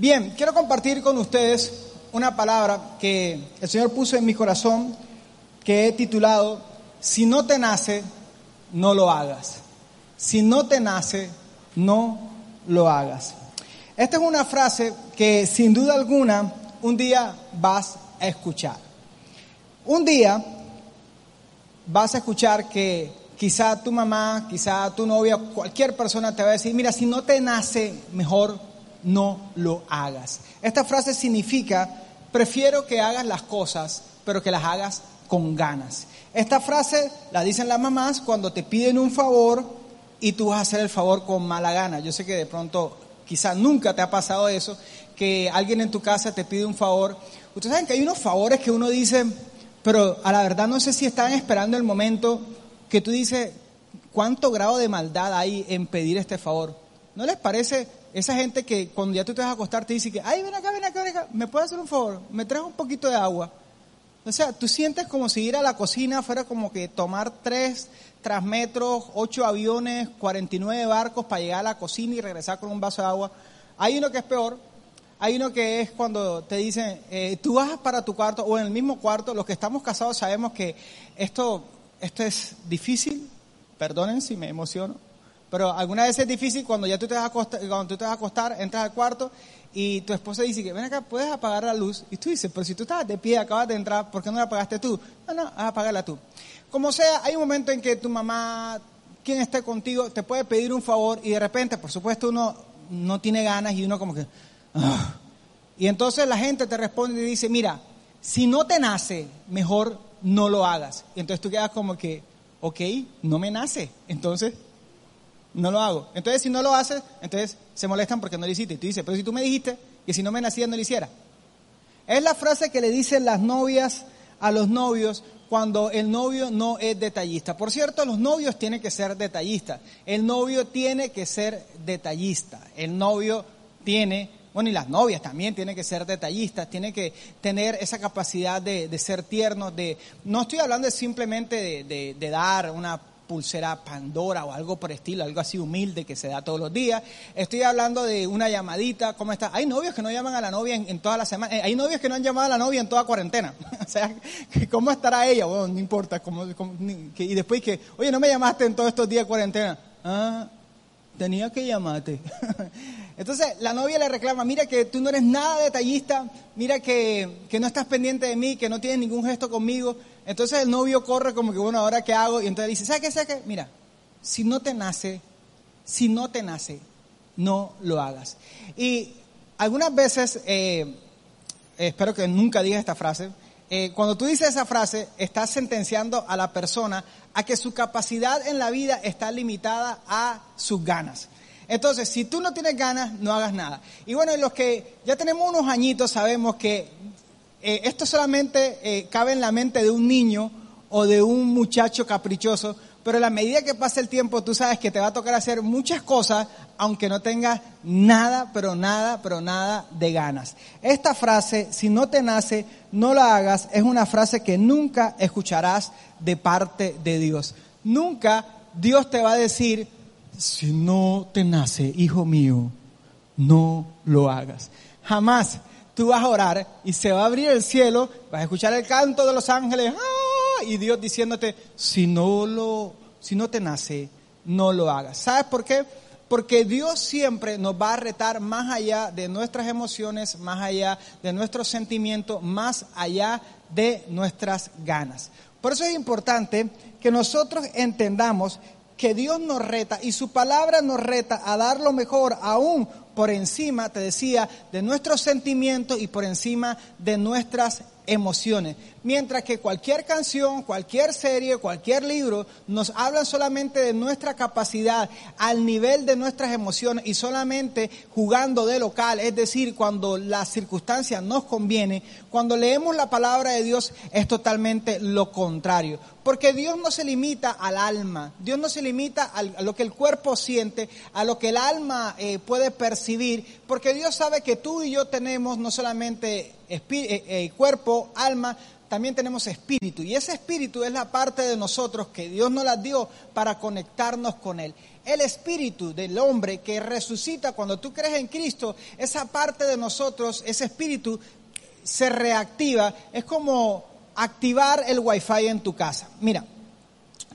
Bien, quiero compartir con ustedes una palabra que el Señor puso en mi corazón que he titulado Si no te nace, no lo hagas. Si no te nace, no lo hagas. Esta es una frase que sin duda alguna un día vas a escuchar. Un día vas a escuchar que quizá tu mamá, quizá tu novia, cualquier persona te va a decir, mira, si no te nace, mejor no lo hagas. Esta frase significa, prefiero que hagas las cosas, pero que las hagas con ganas. Esta frase la dicen las mamás cuando te piden un favor y tú vas a hacer el favor con mala gana. Yo sé que de pronto, quizá nunca te ha pasado eso, que alguien en tu casa te pide un favor. Ustedes saben que hay unos favores que uno dice, pero a la verdad no sé si están esperando el momento que tú dices, ¿cuánto grado de maldad hay en pedir este favor? ¿No les parece esa gente que cuando ya te vas a acostar te dice que, ay, ven acá, ven acá, ven acá, ¿me puedes hacer un favor? ¿Me traes un poquito de agua? O sea, tú sientes como si ir a la cocina fuera como que tomar tres transmetros, ocho aviones, 49 barcos para llegar a la cocina y regresar con un vaso de agua. Hay uno que es peor, hay uno que es cuando te dicen, eh, tú vas para tu cuarto o en el mismo cuarto, los que estamos casados sabemos que esto, esto es difícil, perdonen si me emociono, pero alguna vez es difícil cuando ya tú te vas a acostar, cuando tú te vas a acostar, entras al cuarto y tu esposa dice que ven acá, puedes apagar la luz. Y tú dices, pero si tú estabas de pie, acabas de entrar, ¿por qué no la apagaste tú? No, no, apagarla tú. Como sea, hay un momento en que tu mamá, quien esté contigo, te puede pedir un favor y de repente, por supuesto, uno no tiene ganas y uno como que... "Ah". Y entonces la gente te responde y dice, mira, si no te nace, mejor no lo hagas. Y entonces tú quedas como que, ok, no me nace. Entonces, no lo hago. Entonces, si no lo haces, entonces se molestan porque no lo hiciste. Y tú dices, pero si tú me dijiste que si no me nacía, no lo hiciera. Es la frase que le dicen las novias a los novios cuando el novio no es detallista. Por cierto, los novios tienen que ser detallistas. El novio tiene que ser detallista. El novio tiene, bueno, y las novias también tienen que ser detallistas, tienen que tener esa capacidad de, de ser tiernos, de, no estoy hablando simplemente de- de dar una pulsera Pandora o algo por estilo, algo así humilde que se da todos los días. Estoy hablando de una llamadita, ¿cómo está? Hay novios que no llaman a la novia en, en toda la semana, eh, hay novios que no han llamado a la novia en toda cuarentena. o sea, ¿cómo estará ella? Bueno, no importa, y después que, oye, no me llamaste en todos estos días de cuarentena. Ah, tenía que llamarte. Entonces la novia le reclama, mira que tú no eres nada detallista, mira que, que no estás pendiente de mí, que no tienes ningún gesto conmigo. Entonces el novio corre como que, bueno, ¿ahora qué hago? Y entonces dice, ¿sabes qué? ¿Sabes qué? Mira, si no te nace, si no te nace, no lo hagas. Y algunas veces, eh, espero que nunca digas esta frase, eh, cuando tú dices esa frase, estás sentenciando a la persona a que su capacidad en la vida está limitada a sus ganas. Entonces, si tú no tienes ganas, no hagas nada. Y bueno, los que ya tenemos unos añitos sabemos que eh, esto solamente eh, cabe en la mente de un niño o de un muchacho caprichoso, pero a la medida que pasa el tiempo tú sabes que te va a tocar hacer muchas cosas aunque no tengas nada, pero nada, pero nada de ganas. Esta frase, si no te nace, no la hagas, es una frase que nunca escucharás de parte de Dios. Nunca Dios te va a decir, si no te nace, hijo mío, no lo hagas. Jamás tú vas a orar y se va a abrir el cielo, vas a escuchar el canto de los ángeles, ¡ah! y Dios diciéndote, si no lo, si no te nace, no lo hagas. ¿Sabes por qué? Porque Dios siempre nos va a retar más allá de nuestras emociones, más allá de nuestros sentimientos, más allá de nuestras ganas. Por eso es importante que nosotros entendamos que Dios nos reta y su palabra nos reta a dar lo mejor aún por encima, te decía, de nuestros sentimientos y por encima de nuestras emociones. Mientras que cualquier canción, cualquier serie, cualquier libro nos hablan solamente de nuestra capacidad al nivel de nuestras emociones y solamente jugando de local, es decir, cuando las circunstancias nos conviene, cuando leemos la palabra de Dios es totalmente lo contrario. Porque Dios no se limita al alma, Dios no se limita a lo que el cuerpo siente, a lo que el alma eh, puede percibir, porque Dios sabe que tú y yo tenemos no solamente cuerpo, alma, también tenemos espíritu. Y ese espíritu es la parte de nosotros que Dios nos la dio para conectarnos con Él. El espíritu del hombre que resucita cuando tú crees en Cristo, esa parte de nosotros, ese espíritu se reactiva. Es como activar el wifi en tu casa. Mira,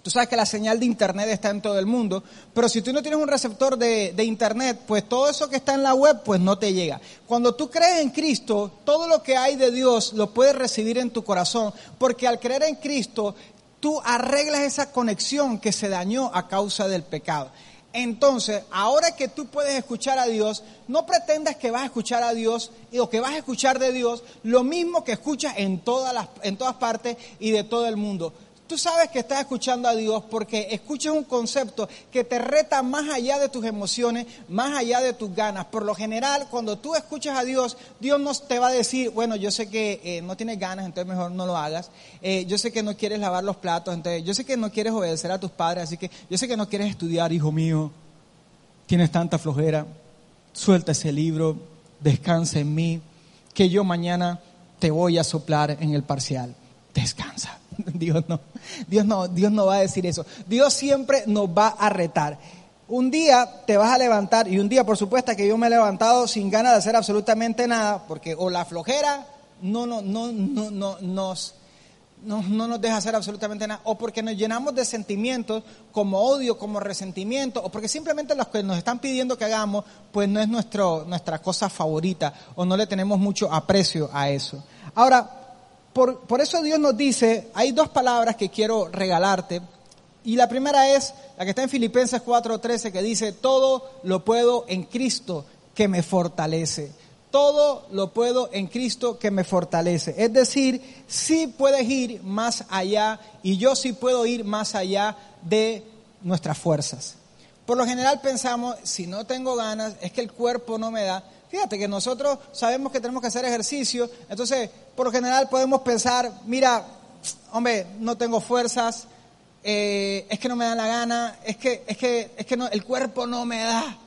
Tú sabes que la señal de Internet está en todo el mundo, pero si tú no tienes un receptor de, Internet, pues todo eso que está en la web, pues no te llega. Cuando tú crees en Cristo, todo lo que hay de Dios lo puedes recibir en tu corazón, porque al creer en Cristo, tú arreglas esa conexión que se dañó a causa del pecado. Entonces, ahora que tú puedes escuchar a Dios, no pretendas que vas a escuchar a Dios o que vas a escuchar de Dios lo mismo que escuchas en todas, las, en todas partes y de todo el mundo. Tú sabes que estás escuchando a Dios porque escuchas un concepto que te reta más allá de tus emociones, más allá de tus ganas. Por lo general, cuando tú escuchas a Dios, Dios no te va a decir, bueno, yo sé que eh, no tienes ganas, entonces mejor no lo hagas. Eh, yo sé que no quieres lavar los platos, entonces yo sé que no quieres obedecer a tus padres, así que yo sé que no quieres estudiar, hijo mío. Tienes tanta flojera. Suelta ese libro, descansa en mí, que yo mañana te voy a soplar en el parcial. Descansa. Dios no, Dios no, Dios no va a decir eso. Dios siempre nos va a retar. Un día te vas a levantar y un día, por supuesto, que yo me he levantado sin ganas de hacer absolutamente nada, porque o la flojera no, no, no, no, no nos, no, no, nos deja hacer absolutamente nada, o porque nos llenamos de sentimientos como odio, como resentimiento, o porque simplemente los que nos están pidiendo que hagamos, pues no es nuestro, nuestra cosa favorita, o no le tenemos mucho aprecio a eso. Ahora, por, eso Dios nos dice, hay dos palabras que quiero regalarte. Y la primera es la que está en Filipenses 4:13 que dice, todo lo puedo en Cristo que me fortalece. Todo lo puedo en Cristo que me fortalece. Es decir, sí puedes ir más allá y yo sí puedo ir más allá de nuestras fuerzas. Por lo general pensamos, si no tengo ganas, es que el cuerpo no me da. Fíjate que nosotros sabemos que tenemos que hacer ejercicio, entonces por lo general podemos pensar, mira, hombre, no tengo fuerzas, eh, es que no me da la gana, es que, es que, es que no, el cuerpo no me da.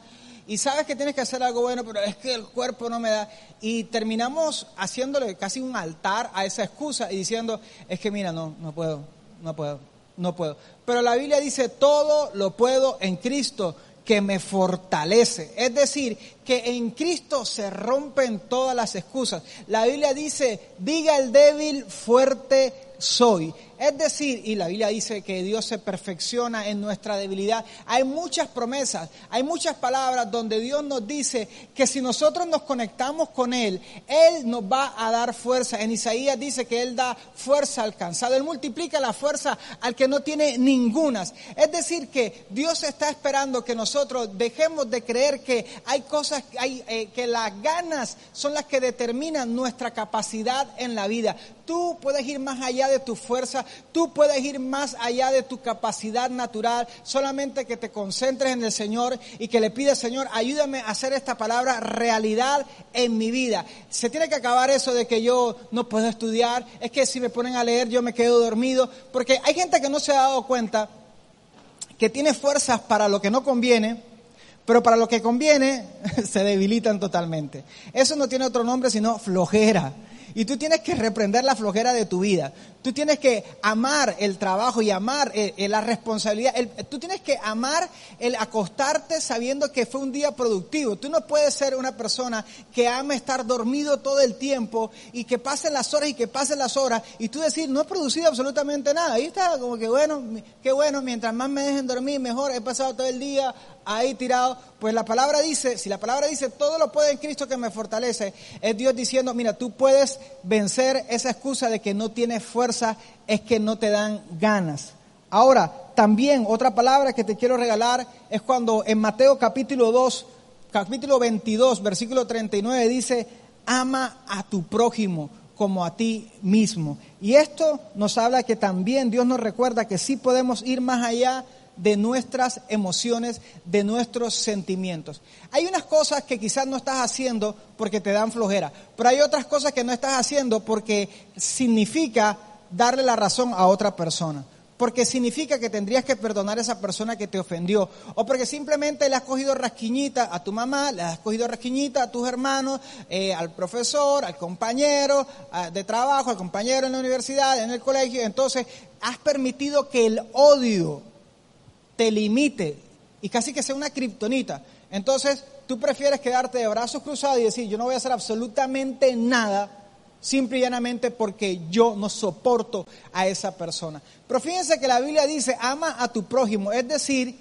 Y sabes que tienes que hacer algo bueno, pero es que el cuerpo no me da. Y terminamos haciéndole casi un altar a esa excusa y diciendo, es que mira, no, no puedo, no puedo, no puedo. Pero la Biblia dice, todo lo puedo en Cristo que me fortalece. Es decir, que en Cristo se rompen todas las excusas. La Biblia dice, diga el débil, fuerte soy. Es decir, y la Biblia dice que Dios se perfecciona en nuestra debilidad. Hay muchas promesas, hay muchas palabras donde Dios nos dice que si nosotros nos conectamos con Él, Él nos va a dar fuerza. En Isaías dice que Él da fuerza al cansado. Él multiplica la fuerza al que no tiene ningunas. Es decir, que Dios está esperando que nosotros dejemos de creer que hay cosas, eh, que las ganas son las que determinan nuestra capacidad en la vida. Tú puedes ir más allá de tu fuerza, Tú puedes ir más allá de tu capacidad natural, solamente que te concentres en el Señor y que le pides, Señor, ayúdame a hacer esta palabra realidad en mi vida. Se tiene que acabar eso de que yo no puedo estudiar, es que si me ponen a leer yo me quedo dormido, porque hay gente que no se ha dado cuenta que tiene fuerzas para lo que no conviene, pero para lo que conviene se debilitan totalmente. Eso no tiene otro nombre sino flojera. Y tú tienes que reprender la flojera de tu vida. Tú tienes que amar el trabajo y amar eh, eh, la responsabilidad. tú tienes que amar el acostarte sabiendo que fue un día productivo. Tú no puedes ser una persona que ama estar dormido todo el tiempo y que pasen las horas y que pasen las horas y tú decir, no he producido absolutamente nada. Ahí está como que bueno, qué bueno, mientras más me dejen dormir, mejor. He pasado todo el día ahí tirado. Pues la palabra dice, si la palabra dice, todo lo puede en Cristo que me fortalece, es Dios diciendo, mira, tú puedes vencer esa excusa de que no tienes fuerza, es que no te dan ganas. Ahora, también otra palabra que te quiero regalar es cuando en Mateo capítulo 2, capítulo 22, versículo 39 dice, ama a tu prójimo como a ti mismo. Y esto nos habla que también Dios nos recuerda que sí podemos ir más allá de nuestras emociones, de nuestros sentimientos. Hay unas cosas que quizás no estás haciendo porque te dan flojera, pero hay otras cosas que no estás haciendo porque significa darle la razón a otra persona porque significa que tendrías que perdonar a esa persona que te ofendió, o porque simplemente le has cogido rasquiñita a tu mamá, le has cogido rasquiñita a tus hermanos, eh, al profesor, al compañero de trabajo, al compañero en la universidad, en el colegio, entonces has permitido que el odio te limite y casi que sea una kriptonita. Entonces tú prefieres quedarte de brazos cruzados y decir, yo no voy a hacer absolutamente nada simple y llanamente porque yo no soporto a esa persona. Pero fíjense que la Biblia dice, ama a tu prójimo, es decir,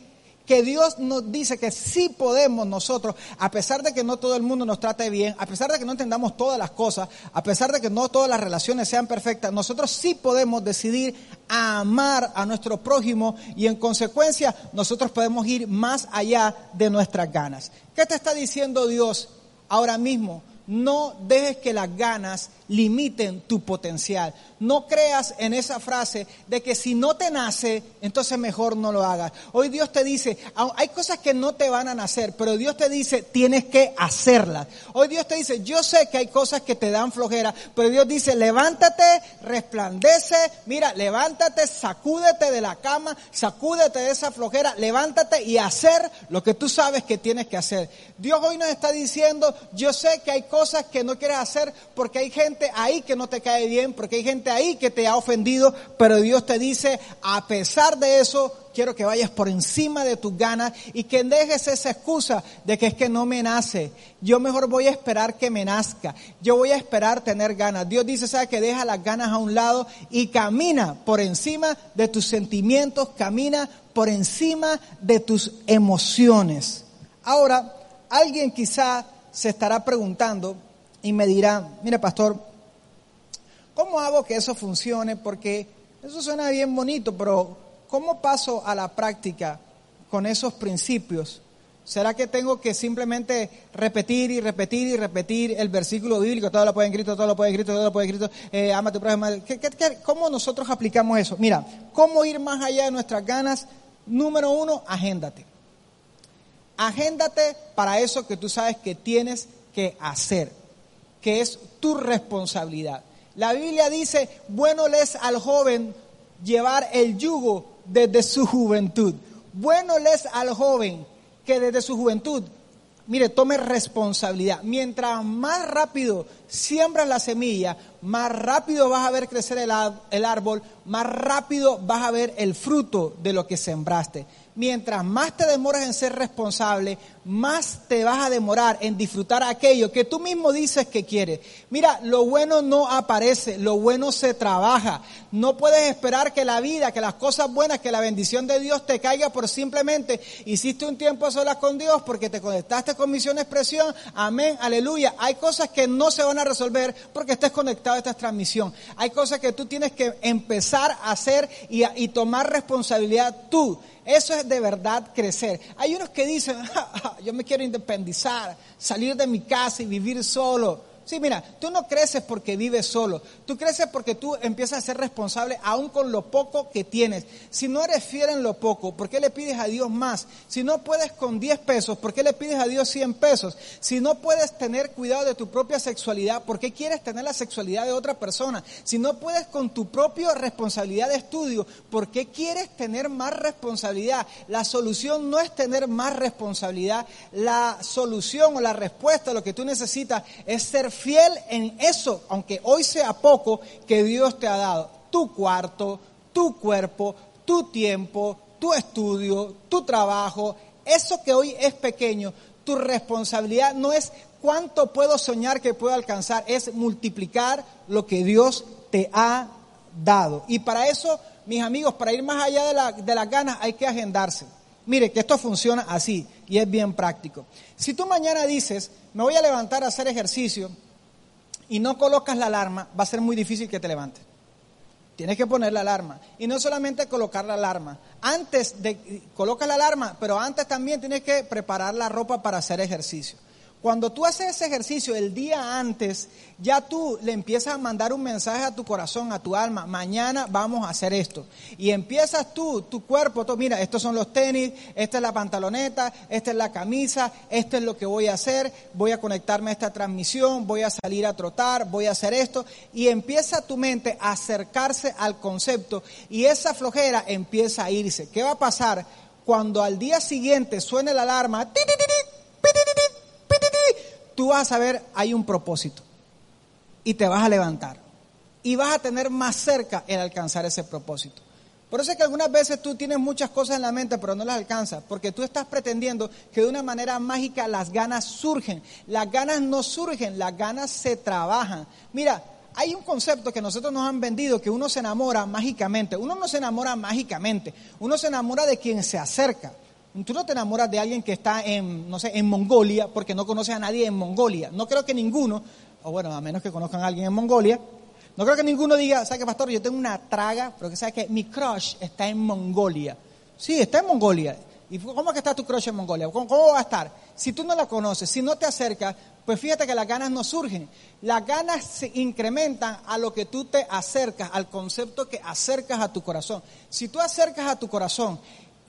que Dios nos dice que sí podemos nosotros, a pesar de que no todo el mundo nos trate bien, a pesar de que no entendamos todas las cosas, a pesar de que no todas las relaciones sean perfectas, nosotros sí podemos decidir amar a nuestro prójimo y en consecuencia nosotros podemos ir más allá de nuestras ganas. ¿Qué te está diciendo Dios ahora mismo? No dejes que las ganas limiten tu potencial. No creas en esa frase de que si no te nace, entonces mejor no lo hagas. Hoy Dios te dice, hay cosas que no te van a nacer, pero Dios te dice, tienes que hacerlas. Hoy Dios te dice, yo sé que hay cosas que te dan flojera, pero Dios dice, levántate, resplandece, mira, levántate, sacúdete de la cama, sacúdete de esa flojera, levántate y hacer lo que tú sabes que tienes que hacer. Dios hoy nos está diciendo, yo sé que hay cosas que no quieres hacer porque hay gente ahí que no te cae bien, porque hay gente ahí que te ha ofendido, pero Dios te dice, a pesar de eso, quiero que vayas por encima de tus ganas y que dejes esa excusa de que es que no me nace. Yo mejor voy a esperar que me nazca. Yo voy a esperar tener ganas. Dios dice, ¿sabes? Que deja las ganas a un lado y camina por encima de tus sentimientos, camina por encima de tus emociones. Ahora, alguien quizá se estará preguntando y me dirá, mire pastor, ¿Cómo hago que eso funcione? Porque eso suena bien bonito, pero ¿cómo paso a la práctica con esos principios? ¿Será que tengo que simplemente repetir y repetir y repetir el versículo bíblico? Todo lo puede escrito, todo lo puede escrito, todo lo puede escrito, eh, ama tu prójimo. cómo nosotros aplicamos eso? Mira, ¿cómo ir más allá de nuestras ganas? Número uno, agéndate. Agéndate para eso que tú sabes que tienes que hacer, que es tu responsabilidad. La Biblia dice, bueno les al joven llevar el yugo desde su juventud. Bueno les al joven que desde su juventud, mire, tome responsabilidad. Mientras más rápido siembras la semilla, más rápido vas a ver crecer el, el árbol, más rápido vas a ver el fruto de lo que sembraste mientras más te demoras en ser responsable, más te vas a demorar en disfrutar aquello que tú mismo dices que quieres. Mira, lo bueno no aparece, lo bueno se trabaja. No puedes esperar que la vida, que las cosas buenas, que la bendición de Dios te caiga por simplemente hiciste un tiempo a solas con Dios porque te conectaste con Misión Expresión. Amén, aleluya. Hay cosas que no se van a resolver porque estés conectado a esta transmisión. Hay cosas que tú tienes que empezar a hacer y, y tomar responsabilidad tú. Eso es de verdad crecer. Hay unos que dicen, yo me quiero independizar, salir de mi casa y vivir solo. Sí, mira, tú no creces porque vives solo, tú creces porque tú empiezas a ser responsable aún con lo poco que tienes. Si no eres fiel en lo poco, ¿por qué le pides a Dios más? Si no puedes con 10 pesos, ¿por qué le pides a Dios 100 pesos? Si no puedes tener cuidado de tu propia sexualidad, ¿por qué quieres tener la sexualidad de otra persona? Si no puedes con tu propia responsabilidad de estudio, ¿por qué quieres tener más responsabilidad? La solución no es tener más responsabilidad, la solución o la respuesta a lo que tú necesitas es ser fiel en eso, aunque hoy sea poco, que Dios te ha dado. Tu cuarto, tu cuerpo, tu tiempo, tu estudio, tu trabajo, eso que hoy es pequeño, tu responsabilidad no es cuánto puedo soñar que puedo alcanzar, es multiplicar lo que Dios te ha dado. Y para eso, mis amigos, para ir más allá de, la, de las ganas hay que agendarse. Mire, que esto funciona así y es bien práctico. Si tú mañana dices, me voy a levantar a hacer ejercicio, y no colocas la alarma, va a ser muy difícil que te levantes. Tienes que poner la alarma. Y no solamente colocar la alarma. Antes de, coloca la alarma, pero antes también tienes que preparar la ropa para hacer ejercicio. Cuando tú haces ese ejercicio el día antes, ya tú le empiezas a mandar un mensaje a tu corazón, a tu alma, mañana vamos a hacer esto. Y empiezas tú, tu cuerpo, tú, mira, estos son los tenis, esta es la pantaloneta, esta es la camisa, esto es lo que voy a hacer, voy a conectarme a esta transmisión, voy a salir a trotar, voy a hacer esto. Y empieza tu mente a acercarse al concepto y esa flojera empieza a irse. ¿Qué va a pasar cuando al día siguiente suene la alarma? Tú vas a saber, hay un propósito. Y te vas a levantar. Y vas a tener más cerca el alcanzar ese propósito. Por eso es que algunas veces tú tienes muchas cosas en la mente, pero no las alcanzas, porque tú estás pretendiendo que de una manera mágica las ganas surgen. Las ganas no surgen, las ganas se trabajan. Mira, hay un concepto que nosotros nos han vendido que uno se enamora mágicamente. Uno no se enamora mágicamente, uno se enamora de quien se acerca. Tú no te enamoras de alguien que está en, no sé, en Mongolia porque no conoces a nadie en Mongolia. No creo que ninguno, o bueno, a menos que conozcan a alguien en Mongolia, no creo que ninguno diga, ¿sabe qué, pastor? Yo tengo una traga, pero que sabe que mi crush está en Mongolia. Sí, está en Mongolia. ¿Y cómo es que está tu crush en Mongolia? ¿Cómo, ¿Cómo, va a estar? Si tú no la conoces, si no te acercas, pues fíjate que las ganas no surgen. Las ganas se incrementan a lo que tú te acercas, al concepto que acercas a tu corazón. Si tú acercas a tu corazón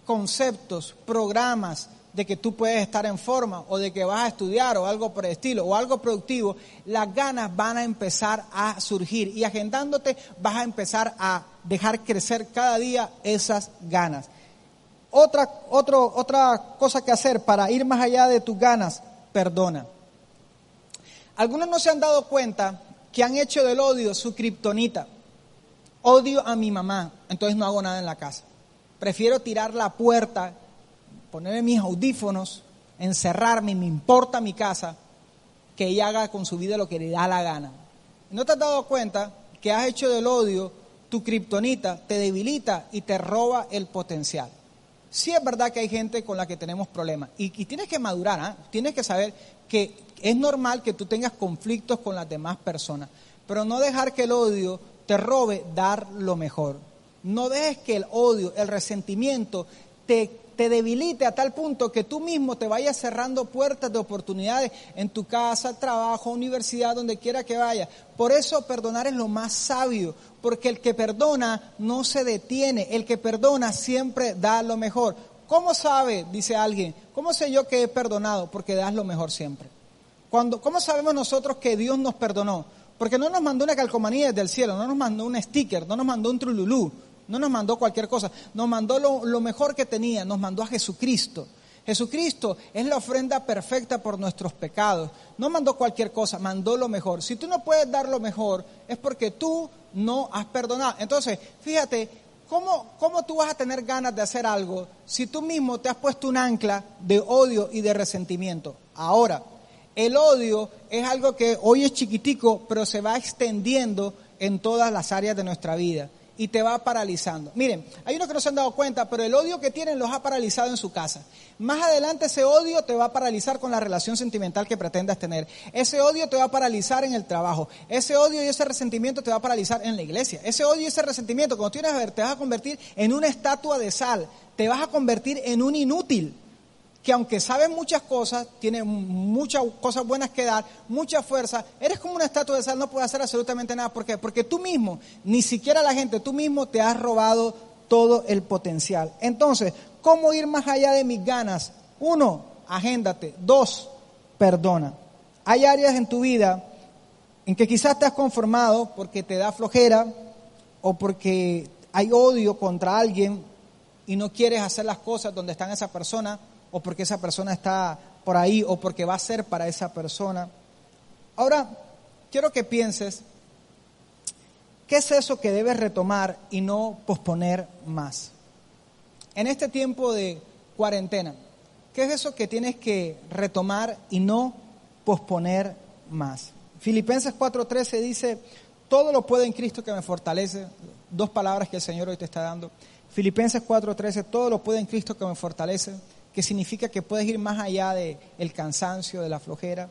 conceptos, programas de que tú puedes estar en forma o de que vas a estudiar o algo por el estilo o algo productivo, las ganas van a empezar a surgir y agendándote vas a empezar a dejar crecer cada día esas ganas. Otra, otra cosa que hacer para ir más allá de tus ganas, perdona. Algunos no se han dado cuenta que han hecho del odio su kriptonita. Odio a mi mamá, entonces no hago nada en la casa. Prefiero tirar la puerta, ponerme mis audífonos, encerrarme, me importa mi casa, que ella haga con su vida lo que le da la gana. ¿No te has dado cuenta que has hecho del odio tu kriptonita, te debilita y te roba el potencial? Sí es verdad que hay gente con la que tenemos problemas y, tienes que madurar, ¿ah? tienes que saber que es normal que tú tengas conflictos con las demás personas, pero no dejar que el odio te robe dar lo mejor. No dejes que el odio, el resentimiento te, te, debilite a tal punto que tú mismo te vayas cerrando puertas de oportunidades en tu casa, trabajo, universidad, donde quiera que vayas. Por eso perdonar es lo más sabio, porque el que perdona no se detiene, el que perdona siempre da lo mejor. ¿Cómo sabe, dice alguien, cómo sé yo que he perdonado? Porque das lo mejor siempre. Cuando, ¿Cómo sabemos nosotros que Dios nos perdonó? Porque no nos mandó una calcomanía desde el cielo, no nos mandó un sticker, no nos mandó un trululú no nos mandó cualquier cosa, nos mandó lo, mejor que tenía, nos mandó a Jesucristo. Jesucristo es la ofrenda perfecta por nuestros pecados. No mandó cualquier cosa, mandó lo mejor. Si tú no puedes dar lo mejor, es porque tú no has perdonado. Entonces, fíjate, ¿cómo, ¿cómo tú vas a tener ganas de hacer algo si tú mismo te has puesto un ancla de odio y de resentimiento? Ahora, el odio es algo que hoy es chiquitico, pero se va extendiendo en todas las áreas de nuestra vida y te va paralizando. Miren, hay unos que no se han dado cuenta, pero el odio que tienen los ha paralizado en su casa. Más adelante ese odio te va a paralizar con la relación sentimental que pretendas tener. Ese odio te va a paralizar en el trabajo. Ese odio y ese resentimiento te va a paralizar en la iglesia. Ese odio y ese resentimiento, cuando tienes te vas a convertir en una estatua de sal. Te vas a convertir en un inútil que aunque sabes muchas cosas, tiene muchas cosas buenas que dar, mucha fuerza, eres como una estatua de sal, no puedes hacer absolutamente nada. ¿Por qué? Porque tú mismo, ni siquiera la gente, tú mismo te has robado todo el potencial. Entonces, ¿cómo ir más allá de mis ganas? Uno, agéndate. Dos, perdona. Hay áreas en tu vida en que quizás te has conformado porque te da flojera o porque hay odio contra alguien y no quieres hacer las cosas donde está esa persona o porque esa persona está por ahí o porque va a ser para esa persona. Ahora, quiero que pienses, ¿qué es eso que debes retomar y no posponer más? En este tiempo de cuarentena, ¿qué es eso que tienes que retomar y no posponer más? Filipenses 4:13 dice, todo lo puedo en Cristo que me fortalece. Dos palabras que el Señor hoy te está dando. Filipenses 4:13, todo lo puedo en Cristo que me fortalece que significa que puedes ir más allá del el cansancio, de la flojera.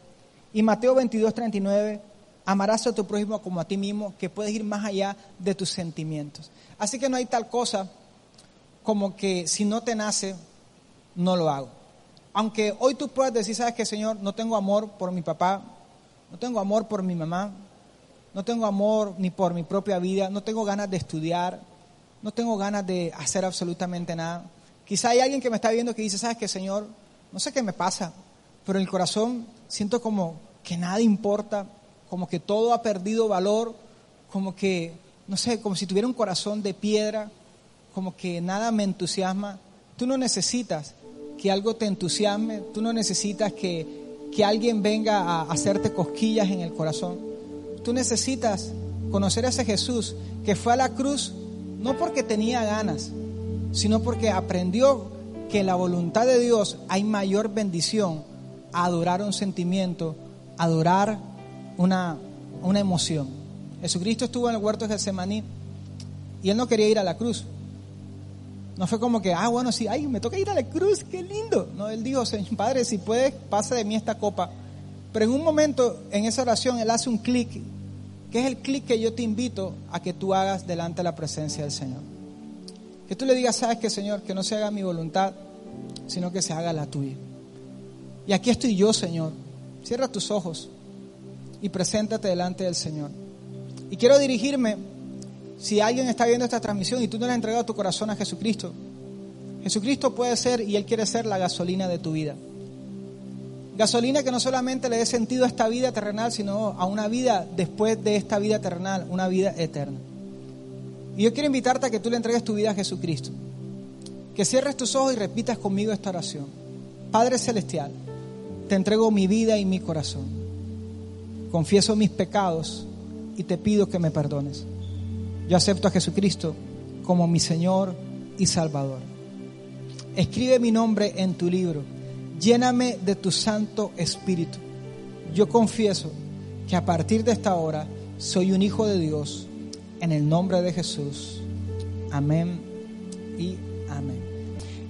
Y Mateo 22, 39, amarás a tu prójimo como a ti mismo, que puedes ir más allá de tus sentimientos. Así que no hay tal cosa como que si no te nace, no lo hago. aunque hoy tú puedas decir, sabes que Señor, no tengo amor por mi papá, no tengo amor por mi mamá, no tengo amor ni por mi propia vida, no tengo ganas de estudiar, no tengo ganas de hacer absolutamente nada. Quizá hay alguien que me está viendo que dice, sabes que Señor, no sé qué me pasa, pero en el corazón siento como que nada importa, como que todo ha perdido valor, como que, no sé, como si tuviera un corazón de piedra, como que nada me entusiasma. Tú no necesitas que algo te entusiasme, tú no necesitas que, que alguien venga a hacerte cosquillas en el corazón. Tú necesitas conocer a ese Jesús que fue a la cruz no porque tenía ganas, sino porque aprendió que en la voluntad de Dios hay mayor bendición a adorar un sentimiento, adorar una, una emoción. Jesucristo estuvo en el huerto de Getsemaní y él no quería ir a la cruz. No fue como que, ah, bueno, sí, ay, me toca ir a la cruz, qué lindo. No, él dijo, Señor Padre, si puedes, pasa de mí esta copa. Pero en un momento, en esa oración, él hace un clic, que es el clic que yo te invito a que tú hagas delante de la presencia del Señor. Que tú le digas, sabes que Señor, que no se haga mi voluntad, sino que se haga la tuya. Y aquí estoy yo, Señor. Cierra tus ojos y preséntate delante del Señor. Y quiero dirigirme, si alguien está viendo esta transmisión y tú no le has entregado tu corazón a Jesucristo, Jesucristo puede ser y Él quiere ser la gasolina de tu vida. Gasolina que no solamente le dé sentido a esta vida terrenal, sino a una vida después de esta vida terrenal, una vida eterna. Y yo quiero invitarte a que tú le entregues tu vida a Jesucristo. Que cierres tus ojos y repitas conmigo esta oración. Padre Celestial, te entrego mi vida y mi corazón. Confieso mis pecados y te pido que me perdones. Yo acepto a Jesucristo como mi Señor y Salvador. Escribe mi nombre en tu libro. Lléname de tu Santo Espíritu. Yo confieso que a partir de esta hora soy un hijo de Dios. En el nombre de Jesús. Amén y amén.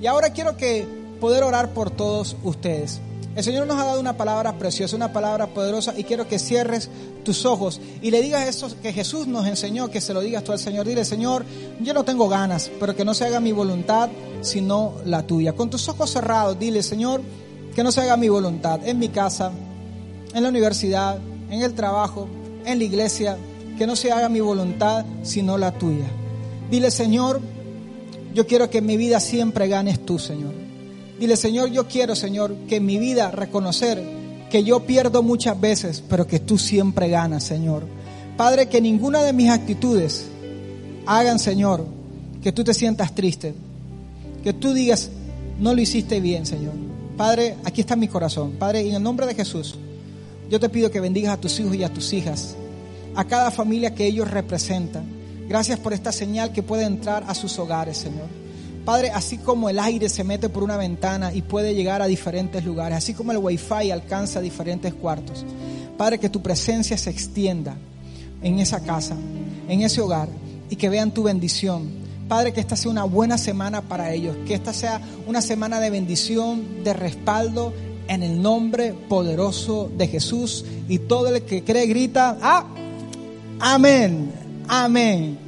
Y ahora quiero que poder orar por todos ustedes. El Señor nos ha dado una palabra preciosa, una palabra poderosa y quiero que cierres tus ojos y le digas eso que Jesús nos enseñó, que se lo digas tú al Señor. Dile, Señor, yo no tengo ganas, pero que no se haga mi voluntad, sino la tuya. Con tus ojos cerrados, dile, Señor, que no se haga mi voluntad en mi casa, en la universidad, en el trabajo, en la iglesia, que no se haga mi voluntad, sino la tuya. Dile, Señor, yo quiero que en mi vida siempre ganes tú, Señor. Dile, Señor, yo quiero, Señor, que en mi vida reconocer que yo pierdo muchas veces, pero que tú siempre ganas, Señor. Padre, que ninguna de mis actitudes hagan, Señor, que tú te sientas triste. Que tú digas, no lo hiciste bien, Señor. Padre, aquí está mi corazón. Padre, en el nombre de Jesús, yo te pido que bendigas a tus hijos y a tus hijas, a cada familia que ellos representan. Gracias por esta señal que puede entrar a sus hogares, Señor. Padre, así como el aire se mete por una ventana y puede llegar a diferentes lugares, así como el wifi alcanza diferentes cuartos, Padre, que tu presencia se extienda en esa casa, en ese hogar y que vean tu bendición. Padre, que esta sea una buena semana para ellos, que esta sea una semana de bendición, de respaldo, en el nombre poderoso de Jesús. Y todo el que cree grita, ah, amén, amén.